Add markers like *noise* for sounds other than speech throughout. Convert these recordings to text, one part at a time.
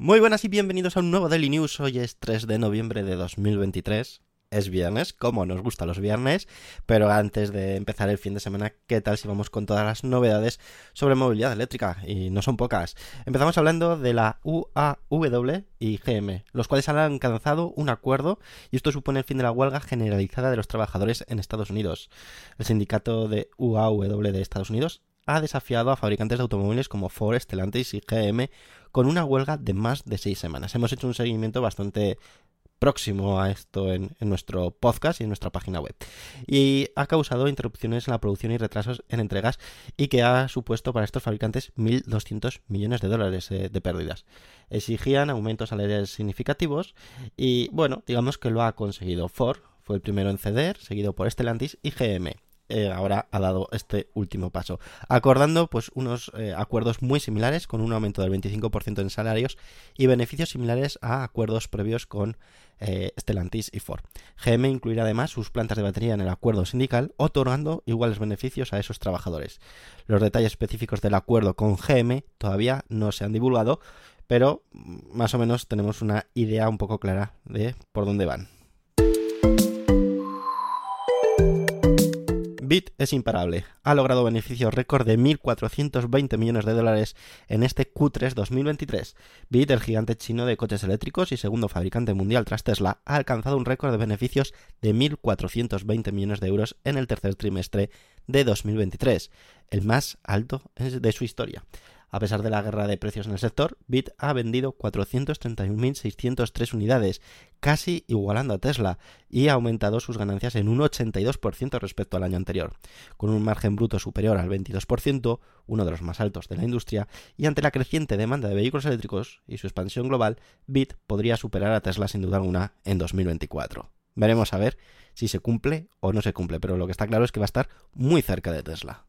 Muy buenas y bienvenidos a un nuevo Daily News. Hoy es 3 de noviembre de 2023. Es viernes, como nos gusta los viernes, pero antes de empezar el fin de semana, ¿qué tal si vamos con todas las novedades sobre movilidad eléctrica? Y no son pocas. Empezamos hablando de la UAW y GM, los cuales han alcanzado un acuerdo y esto supone el fin de la huelga generalizada de los trabajadores en Estados Unidos. El sindicato de UAW de Estados Unidos ha desafiado a fabricantes de automóviles como Ford, Stellantis y GM con una huelga de más de seis semanas. Hemos hecho un seguimiento bastante próximo a esto en, nuestro podcast y en nuestra página web. Y ha causado interrupciones en la producción y retrasos en entregas y que ha supuesto para estos fabricantes 1.200 millones de dólares de pérdidas. Exigían aumentos salariales significativos y bueno, digamos que lo ha conseguido. Ford fue el primero en ceder, seguido por Stellantis y GM. Eh, ahora ha dado este último paso, acordando pues unos eh, acuerdos muy similares con un aumento del 25% en salarios y beneficios similares a acuerdos previos con eh, Stellantis y Ford. GM incluirá además sus plantas de batería en el acuerdo sindical, otorgando iguales beneficios a esos trabajadores. Los detalles específicos del acuerdo con GM todavía no se han divulgado, pero más o menos tenemos una idea un poco clara de por dónde van. Bit es imparable. Ha logrado beneficios récord de 1.420 millones de dólares en este Q3 2023. Bit, el gigante chino de coches eléctricos y segundo fabricante mundial tras Tesla, ha alcanzado un récord de beneficios de 1.420 millones de euros en el tercer trimestre de 2023, el más alto de su historia. A pesar de la guerra de precios en el sector, Bit ha vendido 431.603 unidades, casi igualando a Tesla, y ha aumentado sus ganancias en un 82% respecto al año anterior, con un margen bruto superior al 22%, uno de los más altos de la industria, y ante la creciente demanda de vehículos eléctricos y su expansión global, Bit podría superar a Tesla sin duda alguna en 2024. Veremos a ver si se cumple o no se cumple, pero lo que está claro es que va a estar muy cerca de Tesla.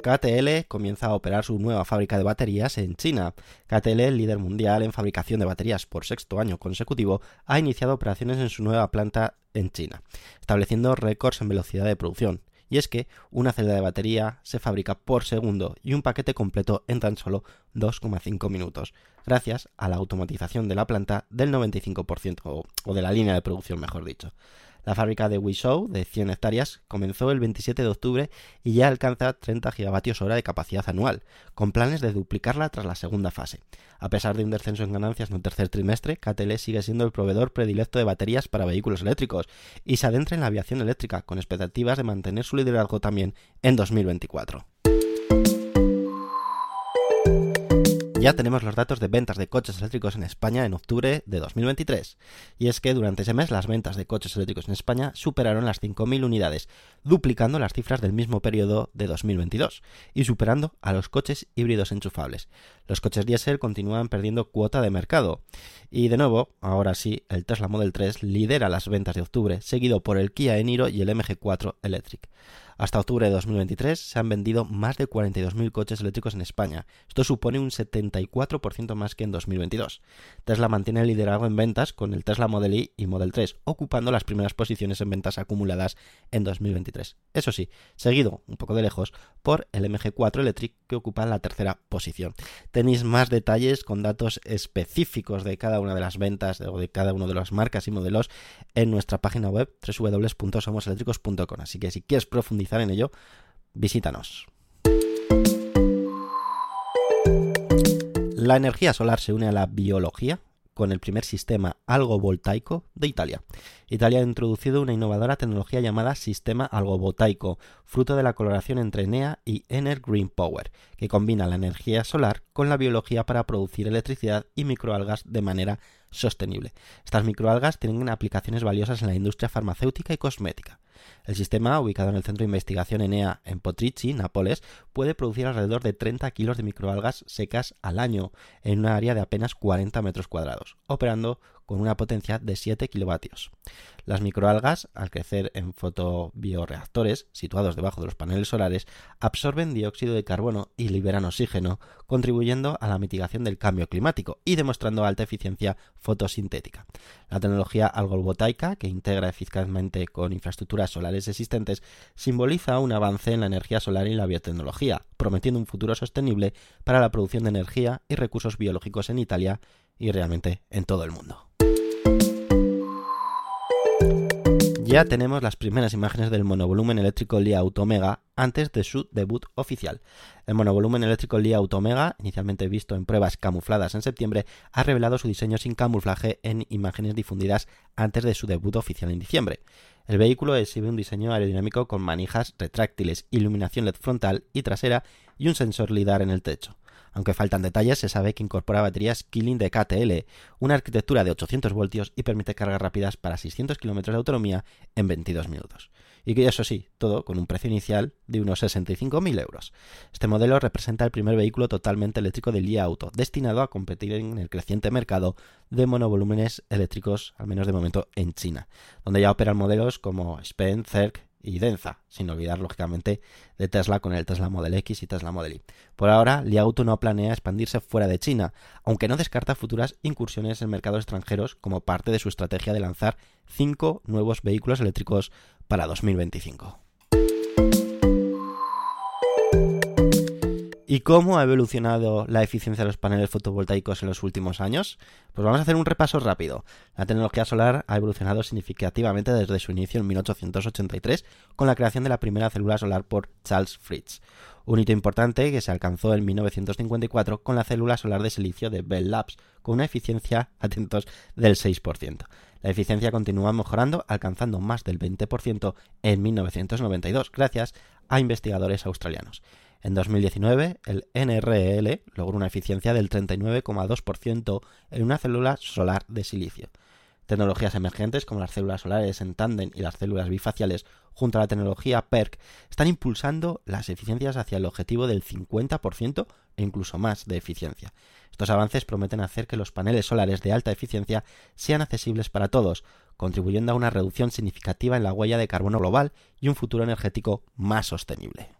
KTL comienza a operar su nueva fábrica de baterías en China. KTL, líder mundial en fabricación de baterías por sexto año consecutivo, ha iniciado operaciones en su nueva planta en China, estableciendo récords en velocidad de producción. Y es que una celda de batería se fabrica por segundo y un paquete completo en tan solo 2,5 minutos, gracias a la automatización de la planta del 95% o de la línea de producción, mejor dicho. La fábrica de Wishow, de 100 hectáreas, comenzó el 27 de octubre y ya alcanza 30 gigavatios hora de capacidad anual, con planes de duplicarla tras la segunda fase. A pesar de un descenso en ganancias en el tercer trimestre, KTL sigue siendo el proveedor predilecto de baterías para vehículos eléctricos y se adentra en la aviación eléctrica, con expectativas de mantener su liderazgo también en 2024. Ya tenemos los datos de ventas de coches eléctricos en España en octubre de 2023. Y es que durante ese mes las ventas de coches eléctricos en España superaron las 5.000 unidades, duplicando las cifras del mismo periodo de 2022 y superando a los coches híbridos enchufables. Los coches diésel continúan perdiendo cuota de mercado. Y de nuevo, ahora sí, el Tesla Model 3 lidera las ventas de octubre, seguido por el Kia Eniro y el MG4 Electric. Hasta octubre de 2023 se han vendido más de 42.000 coches eléctricos en España. Esto supone un 74% más que en 2022. Tesla mantiene el liderazgo en ventas con el Tesla Model Y y Model 3, ocupando las primeras posiciones en ventas acumuladas en 2023. Eso sí, seguido un poco de lejos por el MG4 Electric que ocupa la tercera posición. Tenéis más detalles con datos específicos de cada una de las ventas o de cada una de las marcas y modelos en nuestra página web www.somoseléctricos.com. Así que si quieres profundizar en ello, visítanos. La energía solar se une a la biología con el primer sistema algo voltaico de Italia. Italia ha introducido una innovadora tecnología llamada sistema algobotaico, fruto de la coloración entre NEA y Ener Green Power, que combina la energía solar con la biología para producir electricidad y microalgas de manera sostenible. Estas microalgas tienen aplicaciones valiosas en la industria farmacéutica y cosmética. El sistema, ubicado en el centro de investigación ENEA en Potrici, Nápoles, puede producir alrededor de 30 kilos de microalgas secas al año en una área de apenas 40 metros cuadrados, operando con una potencia de 7 kilovatios. Las microalgas, al crecer en fotobioreactores situados debajo de los paneles solares, absorben dióxido de carbono y liberan oxígeno, contribuyendo a la mitigación del cambio climático y demostrando alta eficiencia fotosintética. La tecnología algolvotaica, que integra eficazmente con infraestructuras solares existentes, simboliza un avance en la energía solar y la biotecnología, prometiendo un futuro sostenible para la producción de energía y recursos biológicos en Italia y realmente en todo el mundo. Ya tenemos las primeras imágenes del monovolumen eléctrico Lia Automega antes de su debut oficial. El monovolumen eléctrico Lia Automega, inicialmente visto en pruebas camufladas en septiembre, ha revelado su diseño sin camuflaje en imágenes difundidas antes de su debut oficial en diciembre. El vehículo exhibe un diseño aerodinámico con manijas retráctiles, iluminación LED frontal y trasera y un sensor LIDAR en el techo. Aunque faltan detalles, se sabe que incorpora baterías Killing de KTL, una arquitectura de 800 voltios y permite cargas rápidas para 600 km de autonomía en 22 minutos. Y que eso sí, todo con un precio inicial de unos 65.000 euros. Este modelo representa el primer vehículo totalmente eléctrico de Li Auto, destinado a competir en el creciente mercado de monovolúmenes eléctricos, al menos de momento en China, donde ya operan modelos como Spen, Cerc y densa, sin olvidar lógicamente de Tesla con el Tesla Model X y Tesla Model Y. Por ahora, Li Auto no planea expandirse fuera de China, aunque no descarta futuras incursiones en mercados extranjeros como parte de su estrategia de lanzar cinco nuevos vehículos eléctricos para 2025. ¿Y cómo ha evolucionado la eficiencia de los paneles fotovoltaicos en los últimos años? Pues vamos a hacer un repaso rápido. La tecnología solar ha evolucionado significativamente desde su inicio en 1883 con la creación de la primera célula solar por Charles Fritz. Un hito importante que se alcanzó en 1954 con la célula solar de silicio de Bell Labs, con una eficiencia, *laughs* atentos, del 6%. La eficiencia continúa mejorando, alcanzando más del 20% en 1992, gracias a investigadores australianos. En 2019, el NRL logró una eficiencia del 39,2% en una célula solar de silicio. Tecnologías emergentes como las células solares en tándem y las células bifaciales, junto a la tecnología PERC, están impulsando las eficiencias hacia el objetivo del 50% e incluso más de eficiencia. Estos avances prometen hacer que los paneles solares de alta eficiencia sean accesibles para todos, contribuyendo a una reducción significativa en la huella de carbono global y un futuro energético más sostenible.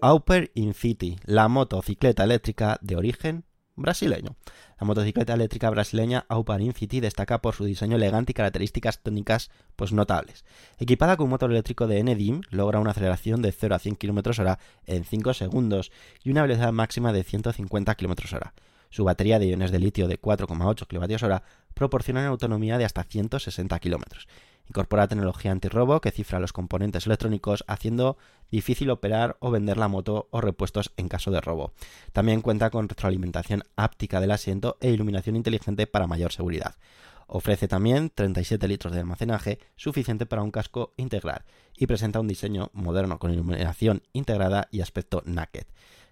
Auper Incity, la motocicleta eléctrica de origen brasileño. La motocicleta eléctrica brasileña Auper Incity destaca por su diseño elegante y características técnicas pues notables. Equipada con un motor eléctrico de NDIM, logra una aceleración de 0 a 100 km h en 5 segundos y una velocidad máxima de 150 km h Su batería de iones de litio de 4,8 kWh proporciona una autonomía de hasta 160 km Incorpora tecnología antirrobo que cifra los componentes electrónicos haciendo difícil operar o vender la moto o repuestos en caso de robo. También cuenta con retroalimentación áptica del asiento e iluminación inteligente para mayor seguridad. Ofrece también 37 litros de almacenaje, suficiente para un casco integral, y presenta un diseño moderno con iluminación integrada y aspecto naked.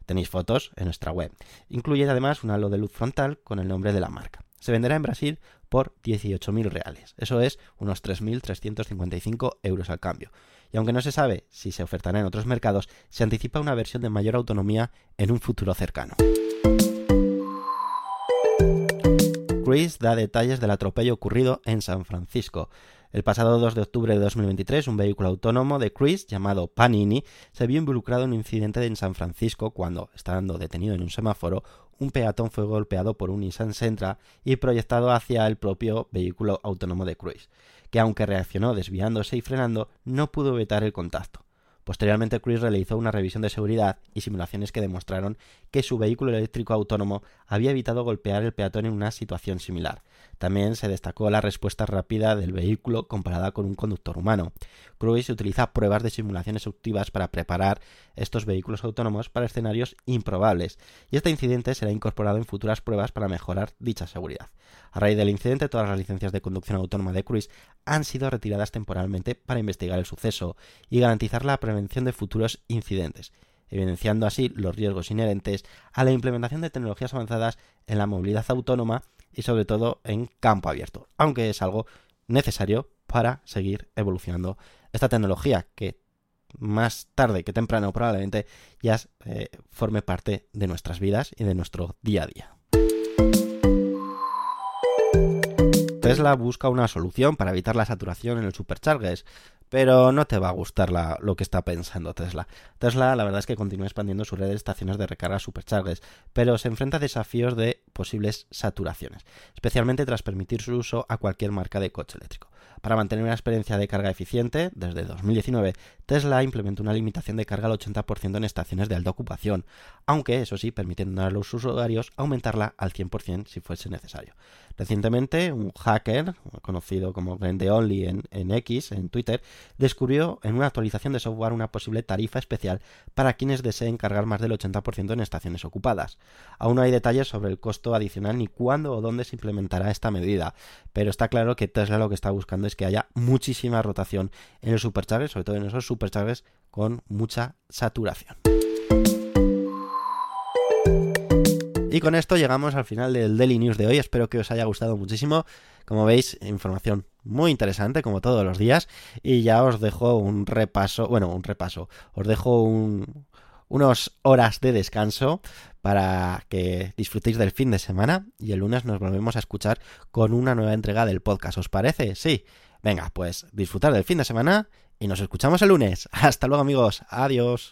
Tenéis fotos en nuestra web. Incluye además un halo de luz frontal con el nombre de la marca se venderá en Brasil por 18.000 reales. Eso es unos 3.355 euros al cambio. Y aunque no se sabe si se ofertará en otros mercados, se anticipa una versión de mayor autonomía en un futuro cercano. Chris da detalles del atropello ocurrido en San Francisco. El pasado 2 de octubre de 2023, un vehículo autónomo de Chris llamado Panini se vio involucrado en un incidente en San Francisco cuando, estando detenido en un semáforo, un peatón fue golpeado por un Nissan Sentra y proyectado hacia el propio vehículo autónomo de Cruise, que aunque reaccionó desviándose y frenando, no pudo evitar el contacto. Posteriormente, Cruise realizó una revisión de seguridad y simulaciones que demostraron que su vehículo eléctrico autónomo había evitado golpear el peatón en una situación similar. También se destacó la respuesta rápida del vehículo comparada con un conductor humano. Cruise utiliza pruebas de simulaciones activas para preparar estos vehículos autónomos para escenarios improbables, y este incidente será incorporado en futuras pruebas para mejorar dicha seguridad. A raíz del incidente, todas las licencias de conducción autónoma de Cruise han sido retiradas temporalmente para investigar el suceso y garantizar la prevención de futuros incidentes, evidenciando así los riesgos inherentes a la implementación de tecnologías avanzadas en la movilidad autónoma y sobre todo en campo abierto, aunque es algo necesario para seguir evolucionando esta tecnología que más tarde que temprano probablemente ya eh, forme parte de nuestras vidas y de nuestro día a día. Tesla busca una solución para evitar la saturación en el superchargers, pero no te va a gustar lo que está pensando Tesla. Tesla, la verdad es que continúa expandiendo su red de estaciones de recarga superchargers, pero se enfrenta a desafíos de posibles saturaciones, especialmente tras permitir su uso a cualquier marca de coche eléctrico. Para mantener una experiencia de carga eficiente, desde 2019, Tesla implementó una limitación de carga al 80% en estaciones de alta ocupación, aunque eso sí, permitiendo a los usuarios aumentarla al 100% si fuese necesario. Recientemente, un hacker, conocido como Only en, en X, en Twitter, descubrió en una actualización de software una posible tarifa especial para quienes deseen cargar más del 80% en estaciones ocupadas. Aún no hay detalles sobre el costo adicional ni cuándo o dónde se implementará esta medida, pero está claro que Tesla lo que está buscando es que haya muchísima rotación en los superchargers, sobre todo en esos superchargers con mucha saturación. Y con esto llegamos al final del Daily News de hoy. Espero que os haya gustado muchísimo. Como veis, información muy interesante, como todos los días. Y ya os dejo un repaso, bueno, un repaso. Os dejo un, unas horas de descanso para que disfrutéis del fin de semana. Y el lunes nos volvemos a escuchar con una nueva entrega del podcast. ¿Os parece? Sí. Venga, pues disfrutar del fin de semana y nos escuchamos el lunes. *laughs* Hasta luego amigos. Adiós.